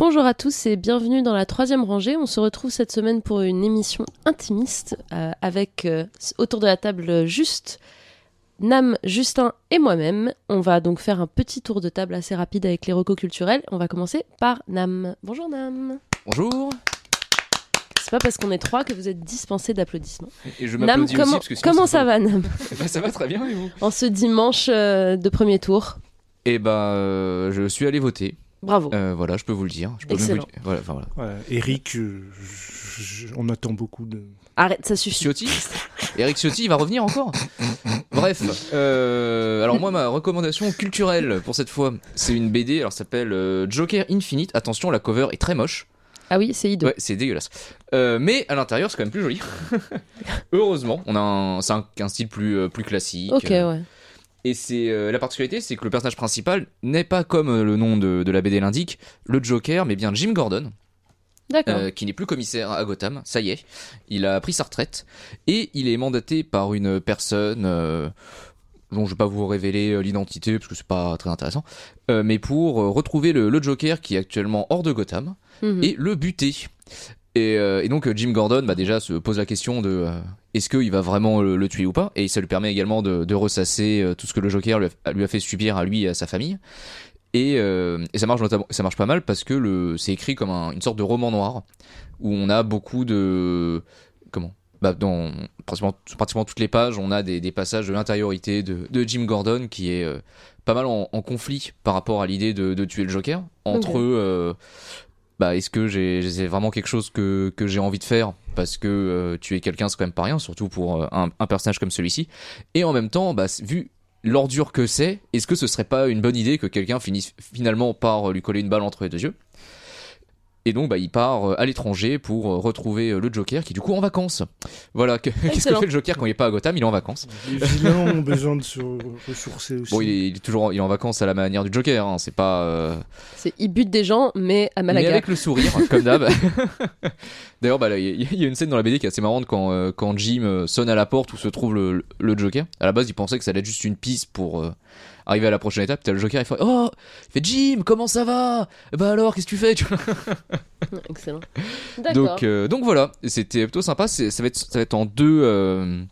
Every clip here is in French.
Bonjour à tous et bienvenue dans la troisième rangée. On se retrouve cette semaine pour une émission intimiste euh, avec euh, autour de la table juste Nam, Justin et moi-même. On va donc faire un petit tour de table assez rapide avec les recos culturels. On va commencer par Nam. Bonjour Nam. Bonjour. C'est pas parce qu'on est trois que vous êtes dispensé d'applaudissements. Et je Nam, comment, aussi parce que sinon, comment c'est ça va Nam? Pas- Bah, ça va très bien et vous? En ce dimanche euh, de premier tour. Eh bah, euh, je suis allé voter. Bravo. Euh, voilà, je peux vous le dire. Je peux même vous Excellent. le dire. Voilà, enfin, voilà. Voilà. Eric, euh, je- je- on attend beaucoup de. Arrête, ça suffit. Ciotti Eric Ciotti, il va revenir encore? Bref, euh, alors moi, ma recommandation culturelle pour cette fois, c'est une BD, alors ça s'appelle euh, Joker Infinite. Attention, la cover est très moche. Ah oui, c'est hideux. Ouais, c'est dégueulasse. Euh, mais à l'intérieur, c'est quand même plus joli. Heureusement, on a un, c'est un, un style plus, plus classique. Ok, Euh, ouais. Et c'est euh, la particularité, c'est que le personnage principal n'est pas comme euh, le nom de, de la BD l'indique, le Joker, mais bien Jim Gordon, euh, qui n'est plus commissaire à Gotham. Ça y est, il a pris sa retraite et il est mandaté par une personne euh, dont je vais pas vous révéler l'identité parce que c'est pas très intéressant, mais pour retrouver le, le Joker qui est actuellement hors de Gotham Mhm. et le buter. Et, euh, et donc euh, Jim Gordon bah, déjà se pose la question de euh, est-ce qu'il va vraiment le, le tuer ou pas? Et ça lui permet également de, de ressasser euh, tout ce que le Joker lui a, lui a fait subir à lui et à sa famille. Et, euh, et ça marche notamment ça marche pas mal parce que le c'est écrit comme un- une sorte de roman noir où on a beaucoup de comment? Bah, dans pratiquement, pratiquement toutes les pages on a des, des passages de l'intériorité de, de Jim Gordon qui est euh, pas mal en, en conflit par rapport à l'idée de, de tuer le Joker entre Ok. Bah, est-ce que c'est vraiment quelque chose que, j'ai envie de faire parce que euh, tuer quelqu'un c'est quand même pas rien surtout pour euh, un, un personnage comme celui-ci. Et en même temps bah, vu l'ordure que c'est est-ce que ce serait pas une bonne idée que quelqu'un finisse finalement par euh, lui coller une balle entre les deux yeux? Et donc bah, il part euh, à l'étranger pour euh, retrouver euh, le Joker qui est du coup en vacances voilà que- qu'est-ce que fait le Joker quand il est pas à Gotham? Il est en vacances Les vilains ont besoin de se ressourcer aussi. bon il est, il est toujours il est en vacances à la manière du Joker hein, c'est pas euh, C'est il bute des gens, mais à Mais Malaga. avec le sourire, comme d'hab. D'ailleurs, bah, là, il y, a une scène dans la BD qui est assez marrante quand, euh, quand Jim sonne à la porte où se trouve le, le Joker. À la base, il pensait que ça allait être juste une piste pour euh, arriver à la prochaine étape. T'as le Joker, il fait Oh Il fait Jim, comment ça va? Bah alors, qu'est-ce que tu fais? Tu vois? Excellent. D'accord. donc, euh, donc voilà, c'était plutôt sympa. Ça va, être, ça va être en deux. euh,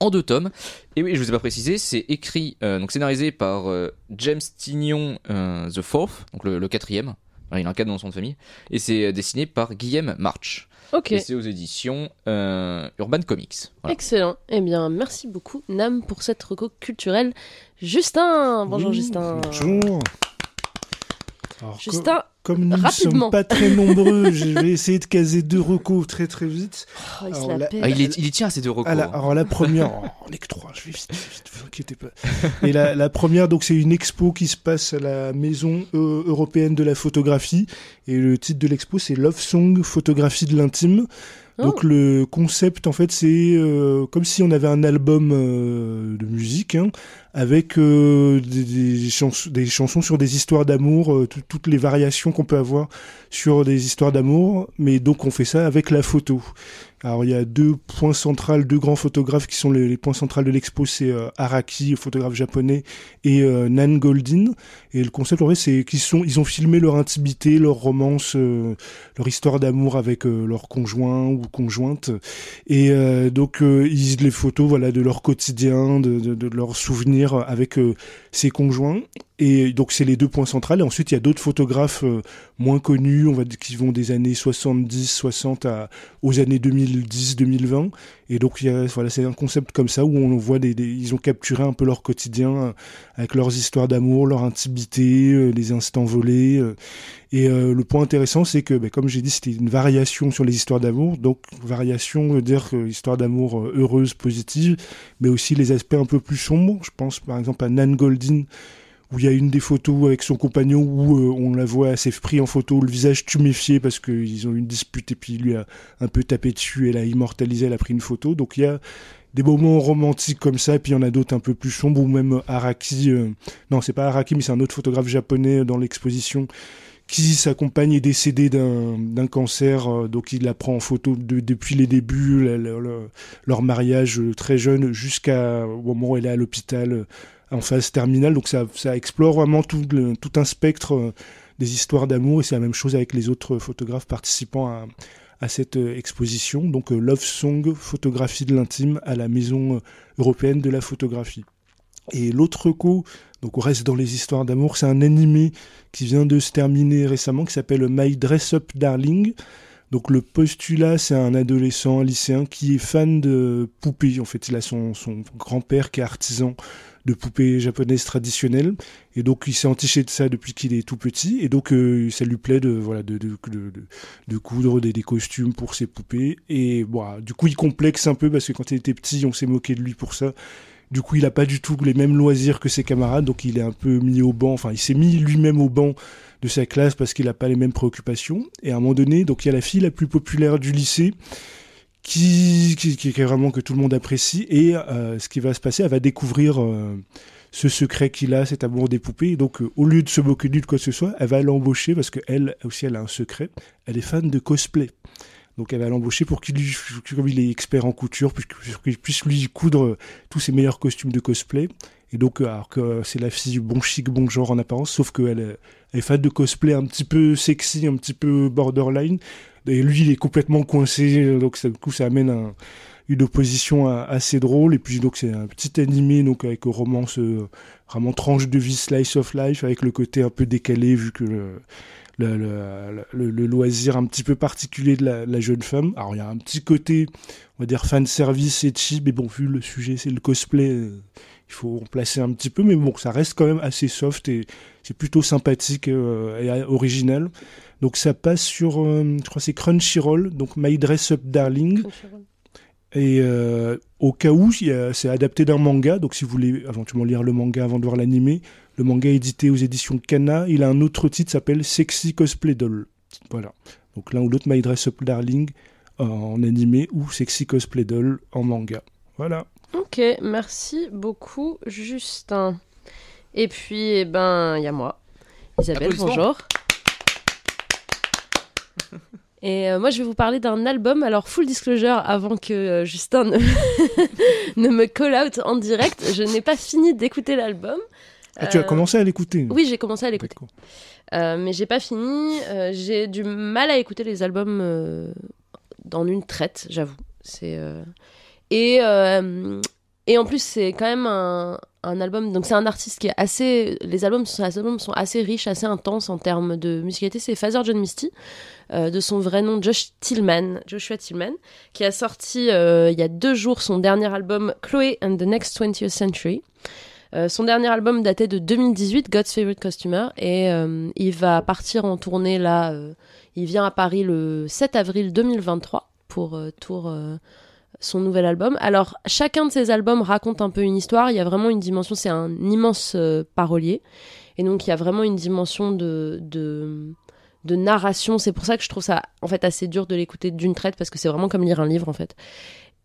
en deux tomes. Et oui, je vous ai pas précisé, c'est écrit, euh, donc scénarisé par James Tignon The Fourth, donc le, le quatrième. Voilà, il a un 4 dans son de famille. Et c'est euh, dessiné par Guillaume March. ok. Et c'est aux éditions euh, Urban Comics. Voilà. Excellent. Eh bien, merci beaucoup, Nam, pour cette reco culturelle. Justin Bonjour, Oui, Justin. Bonjour. Alors, Justin, comme nous ne sommes pas très nombreux, je vais essayer de caser deux recos très très vite. oh, il alors la. Ah, il, est- il y tient à ces deux recours. La- alors la première, oh, on est que trois, je vais vite, vite, vous inquiétez pas. Et la, la première, donc c'est une expo qui se passe à la Maison euh, européenne de la photographie. Et le titre de l'expo, c'est Love Song, photographie de l'intime. Oh. Donc le concept, en fait, c'est euh, comme si on avait un album euh, de musique hein, avec euh, des, des, chans- des chansons sur des histoires d'amour, euh, tout- toutes les variations qu'on peut avoir sur des histoires d'amour. Mais donc on fait ça avec la photo. Alors il y a deux points centraux, deux grands photographes qui sont les, points centraux de l'expo, c'est euh, Araki, photographe japonais, et euh, Nan Goldin. Et le concept en vrai, c'est qu'ils sont, ils ont filmé leur intimité, leur romance, euh, leur histoire d'amour avec euh, leur conjoint ou conjointe. Et donc ils les photos, voilà, de leur quotidien, de, leurs souvenirs avec ses conjoints. Et donc c'est les deux points centraux. Et ensuite il y a d'autres photographes moins connus, on va dire qui vont des années 70, 60 à aux années 2010, 2020. Et donc il y a, voilà, c'est un concept comme ça où on voit des, ils ont capturé un peu leur quotidien euh, avec leurs histoires d'amour, leur intimité, euh, les instants volés. euh. et le point intéressant, c'est que, ben, comme j'ai dit, c'était une variation sur les histoires d'amour. Donc variation veut dire histoire d'amour heureuse, positive, mais aussi les aspects un peu plus sombres. Je pense par exemple à Nan Goldin où il y a une des photos avec son compagnon où euh, on la voit assez pris en photo, le visage tuméfié parce qu'ils ont eu une dispute et puis il lui a un peu tapé dessus, elle a immortalisé, elle a pris une photo. Donc il y a des moments romantiques comme ça, et puis il y en a d'autres un peu plus sombres, ou même Araki, euh, non c'est pas Araki, mais c'est un autre photographe japonais euh, dans l'exposition, qui sa compagne est décédée d'un cancer, donc il la prend en photo de- depuis les débuts, leur mariage très jeune, jusqu'au moment où elle est à l'hôpital en phase terminale. Donc ça, explore vraiment tout, tout un spectre euh, des histoires d'amour et c'est la même chose avec les autres photographes participant à, cette exposition. Donc Love Song, photographie de l'intime à la Maison européenne de la photographie. Et l'autre coup, donc on reste dans les histoires d'amour, c'est un animé qui vient de se terminer récemment qui s'appelle My Dress Up Darling. Donc le postulat, c'est un adolescent, lycéen qui est fan de poupées. En fait, il a son, son grand-père qui est artisan de poupées japonaises traditionnelles. Et donc il s'est entiché de ça depuis qu'il est tout petit. Et donc euh, ça lui plaît de, voilà, de, de, de, de coudre des, des, costumes pour ses poupées. Et bon, du coup il complexe un peu parce que quand il était petit, on s'est moqué de lui pour ça. Du coup, il n'a pas du tout les mêmes loisirs que ses camarades, donc il est un peu mis au banc. Enfin, il s'est mis lui-même au banc de sa classe parce qu'il n'a pas les mêmes préoccupations. Et à un moment donné, donc il y a la fille la plus populaire du lycée qui, est vraiment que tout le monde apprécie. Et euh, ce qui va se passer, elle va découvrir euh, ce secret qu'il a, cet amour des poupées. Et donc, euh, au lieu de se moquer de de quoi que ce soit, elle va l'embaucher parce qu'elle aussi, elle a un secret. Elle est fan de cosplay. Donc elle va l'embaucher pour qu'il, comme il est expert en couture, pour qu'il puisse lui coudre tous ses meilleurs costumes de cosplay. Et donc, alors que c'est la fille bon chic, bon genre en apparence, sauf qu'elle est fan de cosplay un petit peu sexy, un petit peu borderline. Et lui, il est complètement coincé, donc ça, du coup, ça amène une opposition assez drôle. Et puis, donc, c'est un petit animé, donc, avec romance, euh, vraiment tranche de vie, slice of life, avec le côté un peu décalé, vu que le, loisir un petit peu particulier de la, la, jeune femme. Alors, il y a un petit côté, on va dire, fan service et cheap, mais bon, vu le sujet, c'est le cosplay, euh, il faut remplacer un petit peu, mais bon, ça reste quand même assez soft et c'est plutôt sympathique euh, et original. Donc, ça passe sur, euh, je crois, c'est Crunchyroll, donc My Dress Up Darling. Et euh, au cas où, c'est adapté d'un manga, donc si vous voulez éventuellement lire le manga avant de voir l'animé, le manga est édité aux éditions Kana, il a un autre titre qui s'appelle Sexy Cosplay Doll. Voilà. Donc l'un ou l'autre, My Dress Up Darling en animé ou Sexy Cosplay Doll en manga. Voilà. Ok, merci beaucoup Justin. Et puis, eh ben, il y a moi. Isabelle, bonjour. Et euh, moi, je vais vous parler d'un album. Alors, full disclosure, avant que euh, Justin ne, ne, me call out en direct, je n'ai pas fini d'écouter l'album. Ah, tu as commencé à l'écouter Oui, j'ai commencé à l'écouter. Euh, mais j'ai pas fini. j'ai du mal à écouter les albums dans une traite, j'avoue. C'est et et en plus, c'est quand même un, album. Donc, c'est un artiste qui est assez. Les albums, sont, les albums sont assez riches, assez intenses en termes de musicalité. C'est Father John Misty, euh, de son vrai nom Josh Tillman, Joshua Tillman, qui a sorti euh, il y a deux jours son dernier album Chloé and the Next 20th Century. Euh, son dernier album datait de 2018, God's Favorite Costumer, et il va partir en tournée là. Il vient à Paris le 7 avril 2023 pour tour son nouvel album. Alors, chacun de ces albums raconte un peu une histoire. Il y a vraiment une dimension, c'est un immense euh, parolier. Et donc, il y a vraiment une dimension de, de, de narration. C'est pour ça que je trouve ça, en fait, assez dur de l'écouter d'une traite, parce que c'est vraiment comme lire un livre, en fait.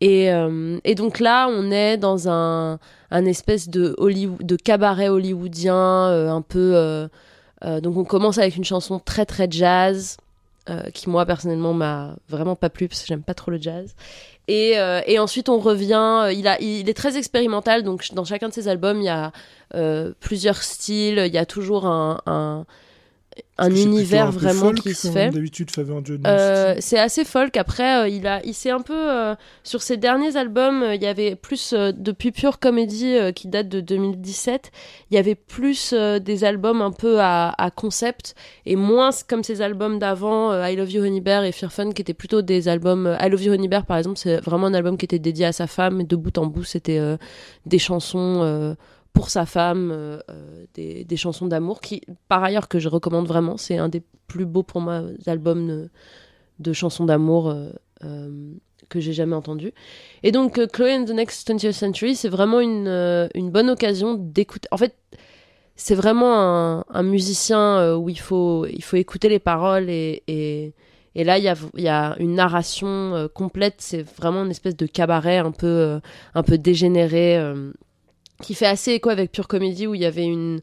Et, euh, et donc là, on est dans un, un espèce de, Hollywood, de cabaret hollywoodien, euh, un peu. donc, on commence avec une chanson très, très jazz. Qui moi personnellement m'a vraiment pas plu parce que j'aime pas trop le jazz et, euh, et, ensuite, on revient. Euh, il, a, il est très expérimental, donc dans chacun de ses albums, il y a euh, plusieurs styles. Il y a toujours un, un univers vraiment qui se fait. D'habitude, euh, c'est assez folk. Après, euh, il a, il s'est un peu euh, sur ses derniers albums, il y avait plus depuis Pure Comedy qui date de 2017. Il y avait plus des albums un peu à, à, concept et moins comme ses albums d'avant, I Love You Honey Bear et Fear Fun, qui étaient plutôt des albums. I Love You Honey Bear, par exemple, c'est vraiment un album qui était dédié à sa femme. Et de bout en bout, c'était des chansons pour sa femme, euh, euh, des, des, chansons d'amour qui, par ailleurs, que je recommande vraiment. C'est un des plus beaux pour moi albums de, chansons d'amour euh, que j'ai jamais entendu. Et donc, Chloé and the Next 20th Century, c'est vraiment une, une bonne occasion d'écouter. En fait, c'est vraiment un, musicien où il faut, il faut écouter les paroles et, et et là, il y a, y a, une narration complète. C'est vraiment une espèce de cabaret un peu, un peu dégénéré qui fait assez écho avec Pure Comedy où il y avait une,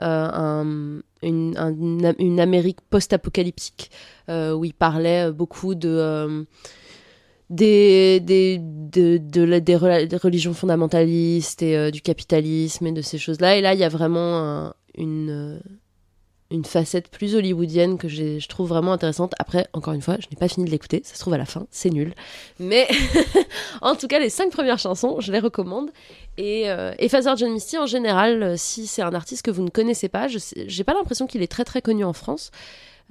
euh, une, Amérique post-apocalyptique euh, où il parlait beaucoup de. Euh, des, des, de, de, des, religions fondamentalistes et du capitalisme et de ces choses-là. Et là, il y a vraiment une, une facette plus hollywoodienne que je trouve vraiment intéressante. Après, encore une fois, je n'ai pas fini de l'écouter, ça se trouve à la fin, c'est nul. Mais en tout cas, les cinq premières chansons, je les recommande. Et, euh, et John Misty, en général, euh, si c'est un artiste que vous ne connaissez pas, je n'ai pas l'impression qu'il est très très connu en France.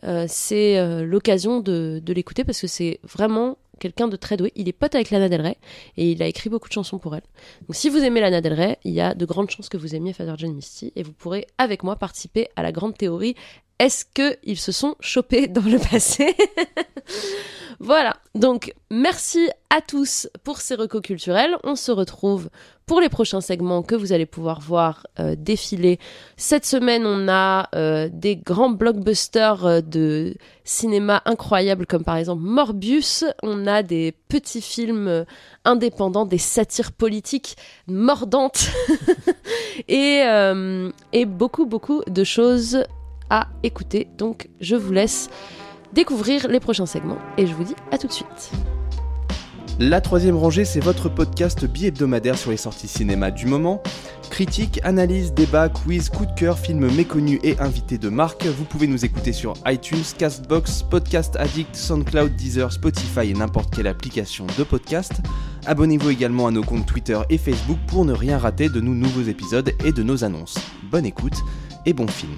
Euh, c'est euh, l'occasion de l'écouter parce que c'est vraiment quelqu'un de très doué. Il est pote avec Lana Del Rey et il a écrit beaucoup de chansons pour elle. Donc si vous aimez Lana Del Rey, il y a de grandes chances que vous aimiez Father John Misty et vous pourrez avec moi participer à la grande théorie. Est-ce qu'ils se sont chopés dans le passé Voilà, donc merci à tous pour ces recos culturels. On se retrouve pour les prochains segments que vous allez pouvoir voir euh, défiler. Cette semaine, on a euh, des grands blockbusters euh, de cinéma incroyables comme par exemple Morbius. On a des petits films indépendants, des satires politiques mordantes et, et beaucoup beaucoup de choses à écouter. Donc je vous laisse découvrir les prochains segments et je vous dis à tout de suite. La troisième rangée, c'est votre podcast bi-hebdomadaire sur les sorties cinéma du moment. Critique, analyse, débat, quiz, coup de cœur, films méconnus et invités de marque. Vous pouvez nous écouter sur iTunes, Castbox, Podcast Addict, SoundCloud, Deezer, Spotify et n'importe quelle application de podcast. Abonnez-vous également à nos comptes Twitter et Facebook pour ne rien rater de nos nouveaux épisodes et de nos annonces. Bonne écoute et bon film.